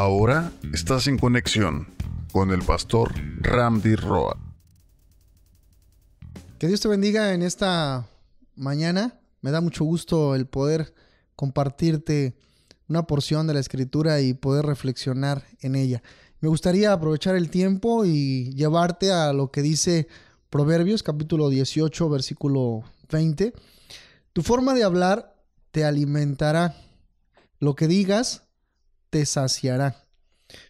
Ahora estás en conexión con el pastor Ramdi Roa. Que Dios te bendiga en esta mañana. Me da mucho gusto el poder compartirte una porción de la escritura y poder reflexionar en ella. Me gustaría aprovechar el tiempo y llevarte a lo que dice Proverbios capítulo 18 versículo 20. Tu forma de hablar te alimentará. Lo que digas te saciará.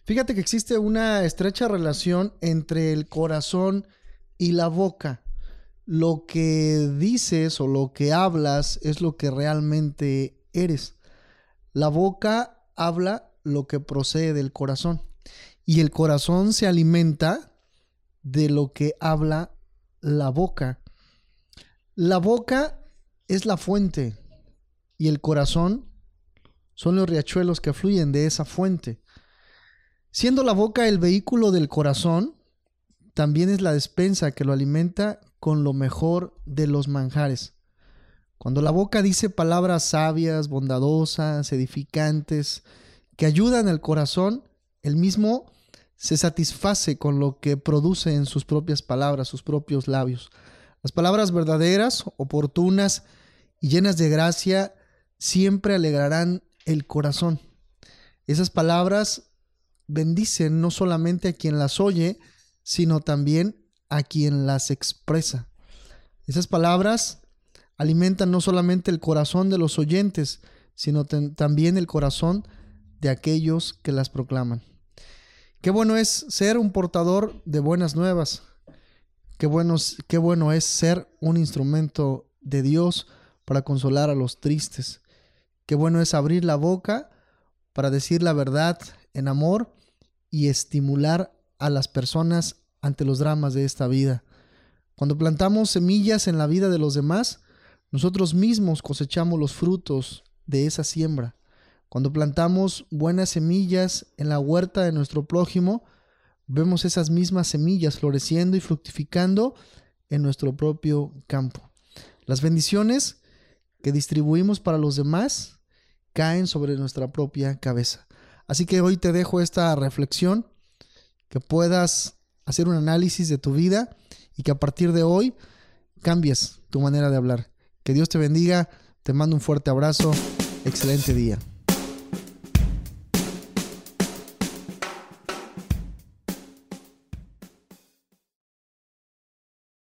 Fíjate que existe una estrecha relación entre el corazón y la boca. Lo que dices o lo que hablas es lo que realmente eres. La boca habla lo que procede del corazón y el corazón se alimenta de lo que habla la boca. La boca es la fuente y el corazón son los riachuelos que fluyen de esa fuente. Siendo la boca el vehículo del corazón, también es la despensa que lo alimenta con lo mejor de los manjares. Cuando la boca dice palabras sabias, bondadosas, edificantes, que ayudan al corazón, el mismo se satisface con lo que produce en sus propias palabras, sus propios labios. Las palabras verdaderas, oportunas y llenas de gracia siempre alegrarán el corazón. Esas palabras bendicen no solamente a quien las oye, sino también a quien las expresa. Esas palabras alimentan no solamente el corazón de los oyentes, sino también el corazón de aquellos que las proclaman. Qué bueno es ser un portador de buenas nuevas. Qué bueno, qué bueno es ser un instrumento de Dios para consolar a los tristes. Qué bueno es abrir la boca para decir la verdad en amor y estimular a las personas ante los dramas de esta vida. Cuando plantamos semillas en la vida de los demás, nosotros mismos cosechamos los frutos de esa siembra. Cuando plantamos buenas semillas en la huerta de nuestro prójimo, vemos esas mismas semillas floreciendo y fructificando en nuestro propio campo. Las bendiciones que distribuimos para los demás caen sobre nuestra propia cabeza. Así que hoy te dejo esta reflexión, que puedas hacer un análisis de tu vida y que a partir de hoy cambies tu manera de hablar. Que Dios te bendiga, te mando un fuerte abrazo, excelente día.